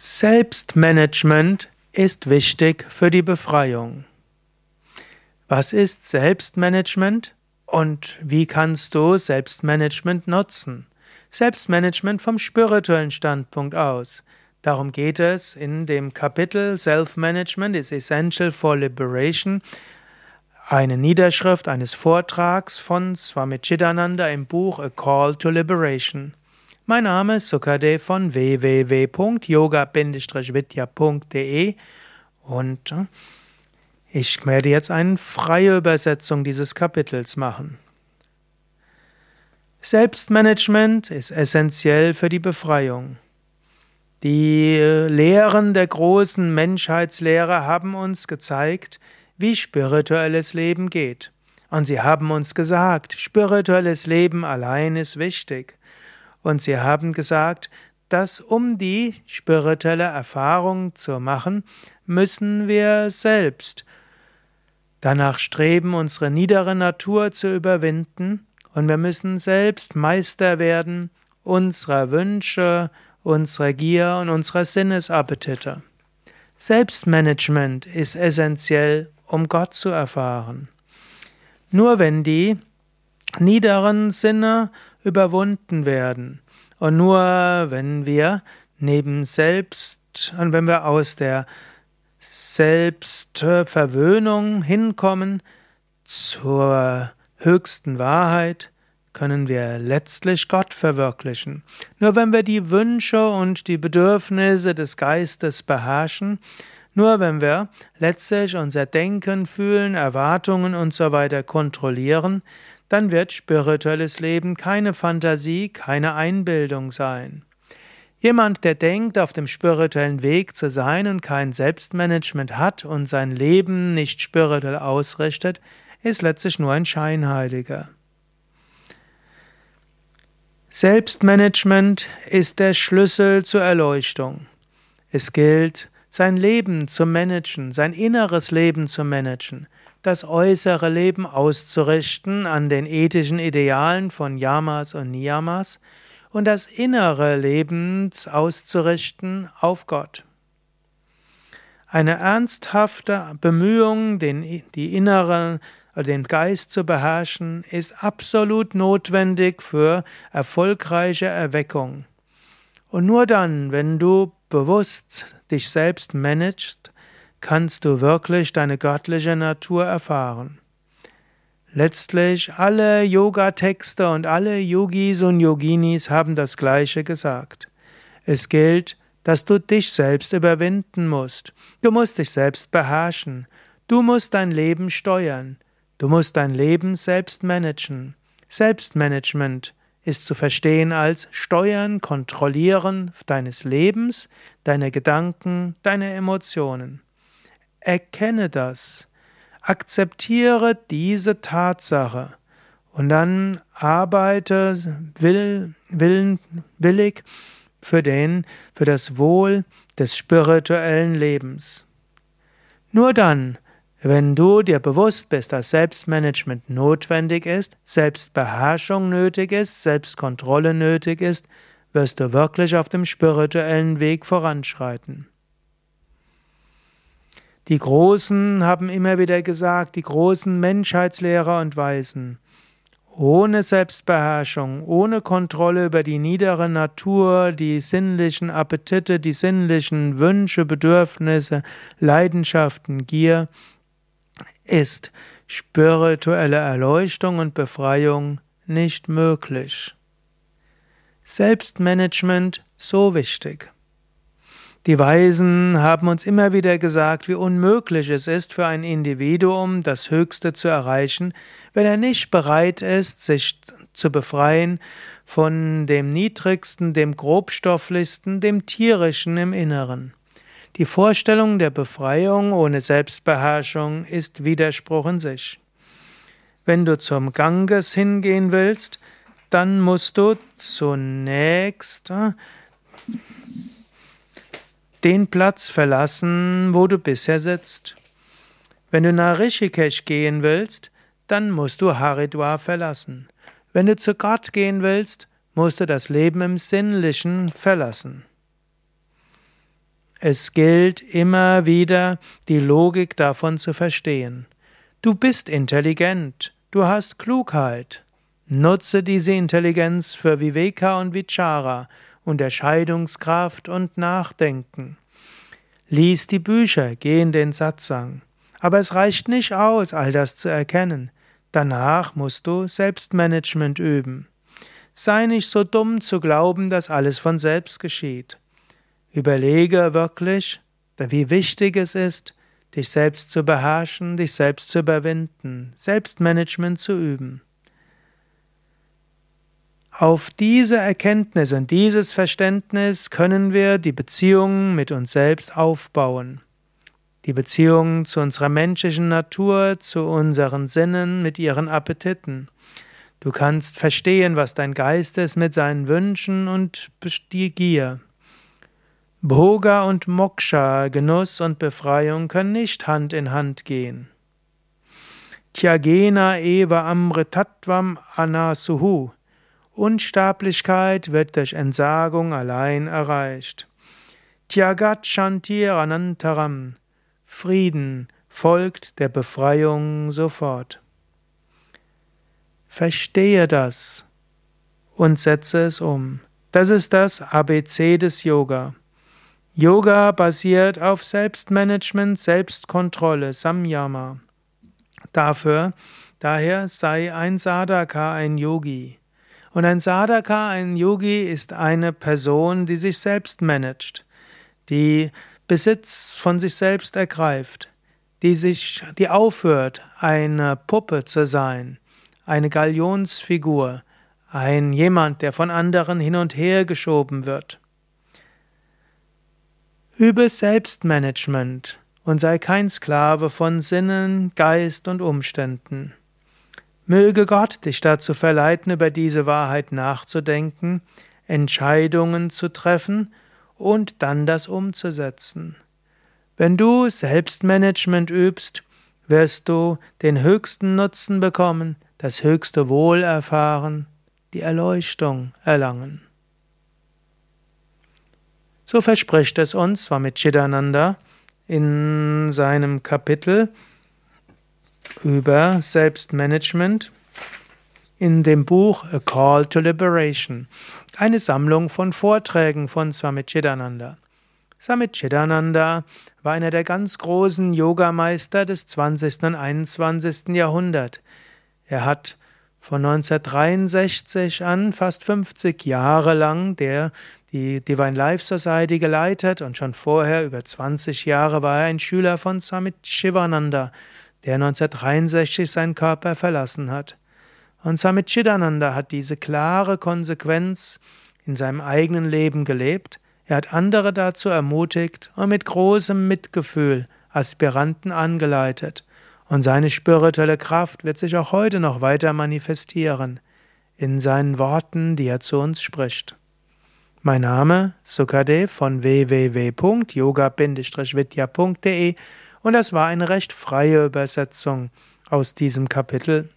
Selbstmanagement ist wichtig für die Befreiung. Was ist Selbstmanagement und wie kannst du Selbstmanagement nutzen? Selbstmanagement vom spirituellen Standpunkt aus. Darum geht es in dem Kapitel Self-Management is Essential for Liberation, eine Niederschrift eines Vortrags von Swami Chidananda im Buch A Call to Liberation. Mein Name ist Sukade von www.yoga-vidya.de und äh, ich werde jetzt eine freie Übersetzung dieses Kapitels machen. Selbstmanagement ist essentiell für die Befreiung. Die äh, Lehren der großen Menschheitslehre haben uns gezeigt, wie spirituelles Leben geht. Und sie haben uns gesagt, spirituelles Leben allein ist wichtig. Und sie haben gesagt, dass um die spirituelle Erfahrung zu machen, müssen wir selbst danach streben, unsere niedere Natur zu überwinden, und wir müssen selbst Meister werden unserer Wünsche, unserer Gier und unserer Sinnesappetite. Selbstmanagement ist essentiell, um Gott zu erfahren. Nur wenn die niederen Sinne überwunden werden. Und nur wenn wir neben Selbst und wenn wir aus der Selbstverwöhnung hinkommen zur höchsten Wahrheit, können wir letztlich Gott verwirklichen. Nur wenn wir die Wünsche und die Bedürfnisse des Geistes beherrschen, nur wenn wir letztlich unser Denken, Fühlen, Erwartungen und so weiter kontrollieren, dann wird spirituelles Leben keine Fantasie, keine Einbildung sein. Jemand, der denkt, auf dem spirituellen Weg zu sein und kein Selbstmanagement hat und sein Leben nicht spirituell ausrichtet, ist letztlich nur ein Scheinheiliger. Selbstmanagement ist der Schlüssel zur Erleuchtung. Es gilt, sein Leben zu managen, sein inneres Leben zu managen das äußere Leben auszurichten an den ethischen Idealen von Yamas und Niyamas und das innere Leben auszurichten auf Gott. Eine ernsthafte Bemühung, den, die inneren, den Geist zu beherrschen, ist absolut notwendig für erfolgreiche Erweckung. Und nur dann, wenn du bewusst dich selbst managst, kannst du wirklich deine göttliche Natur erfahren. Letztlich alle Yoga-Texte und alle Yogis und Yoginis haben das Gleiche gesagt. Es gilt, dass du dich selbst überwinden musst. Du musst dich selbst beherrschen. Du musst dein Leben steuern. Du musst dein Leben selbst managen. Selbstmanagement ist zu verstehen als Steuern, Kontrollieren deines Lebens, deine Gedanken, deine Emotionen. Erkenne das. Akzeptiere diese Tatsache. Und dann arbeite will, will, willig für, den, für das Wohl des spirituellen Lebens. Nur dann, wenn du dir bewusst bist, dass Selbstmanagement notwendig ist, Selbstbeherrschung nötig ist, Selbstkontrolle nötig ist, wirst du wirklich auf dem spirituellen Weg voranschreiten. Die Großen haben immer wieder gesagt, die großen Menschheitslehrer und Weisen, ohne Selbstbeherrschung, ohne Kontrolle über die niedere Natur, die sinnlichen Appetite, die sinnlichen Wünsche, Bedürfnisse, Leidenschaften, Gier, ist spirituelle Erleuchtung und Befreiung nicht möglich. Selbstmanagement so wichtig. Die Weisen haben uns immer wieder gesagt, wie unmöglich es ist für ein Individuum, das Höchste zu erreichen, wenn er nicht bereit ist, sich zu befreien von dem Niedrigsten, dem Grobstofflichsten, dem Tierischen im Inneren. Die Vorstellung der Befreiung ohne Selbstbeherrschung ist Widerspruch in sich. Wenn du zum Ganges hingehen willst, dann musst du zunächst äh, den Platz verlassen, wo du bisher sitzt. Wenn du nach Rishikesh gehen willst, dann musst du Haridwar verlassen. Wenn du zu Gott gehen willst, musst du das Leben im Sinnlichen verlassen. Es gilt immer wieder, die Logik davon zu verstehen. Du bist intelligent, du hast Klugheit. Nutze diese Intelligenz für Viveka und Vichara, Unterscheidungskraft und Nachdenken. Lies die Bücher, geh in den Satsang. Aber es reicht nicht aus, all das zu erkennen. Danach musst du Selbstmanagement üben. Sei nicht so dumm zu glauben, dass alles von selbst geschieht. Überlege wirklich, wie wichtig es ist, dich selbst zu beherrschen, dich selbst zu überwinden, Selbstmanagement zu üben. Auf diese Erkenntnis und dieses Verständnis können wir die Beziehung mit uns selbst aufbauen. Die Beziehung zu unserer menschlichen Natur, zu unseren Sinnen mit ihren Appetiten. Du kannst verstehen, was dein Geist ist mit seinen Wünschen und die Gier. Bhoga und Moksha, Genuss und Befreiung können nicht Hand in Hand gehen. Tyagena eva amritatvam anasuhu. Unsterblichkeit wird durch Entsagung allein erreicht. Tyagat Shantir Anantaram. Frieden folgt der Befreiung sofort. Verstehe das und setze es um. Das ist das ABC des Yoga. Yoga basiert auf Selbstmanagement, Selbstkontrolle, Samyama. Dafür, daher sei ein Sadhaka ein Yogi. Und ein Sadhaka, ein Yogi, ist eine Person, die sich selbst managt, die Besitz von sich selbst ergreift, die sich, die aufhört, eine Puppe zu sein, eine Galionsfigur, ein jemand, der von anderen hin und her geschoben wird. Übe Selbstmanagement und sei kein Sklave von Sinnen, Geist und Umständen. Möge Gott dich dazu verleiten, über diese Wahrheit nachzudenken, Entscheidungen zu treffen und dann das umzusetzen. Wenn du Selbstmanagement übst, wirst du den höchsten Nutzen bekommen, das höchste Wohl erfahren, die Erleuchtung erlangen. So verspricht es uns Swami Chidananda in seinem Kapitel über Selbstmanagement in dem Buch A Call to Liberation, eine Sammlung von Vorträgen von Swami Chidananda. Swami Chidananda war einer der ganz großen Yogameister des 20. und 21. Jahrhunderts. Er hat von 1963 an fast 50 Jahre lang der die Divine Life Society geleitet und schon vorher über 20 Jahre war er ein Schüler von Swami Shivananda, der 1963 seinen Körper verlassen hat. Und Swami Chidananda hat diese klare Konsequenz in seinem eigenen Leben gelebt. Er hat andere dazu ermutigt und mit großem Mitgefühl Aspiranten angeleitet. Und seine spirituelle Kraft wird sich auch heute noch weiter manifestieren in seinen Worten, die er zu uns spricht. Mein Name Sukadev von www.yoga-vidya.de und das war eine recht freie Übersetzung aus diesem Kapitel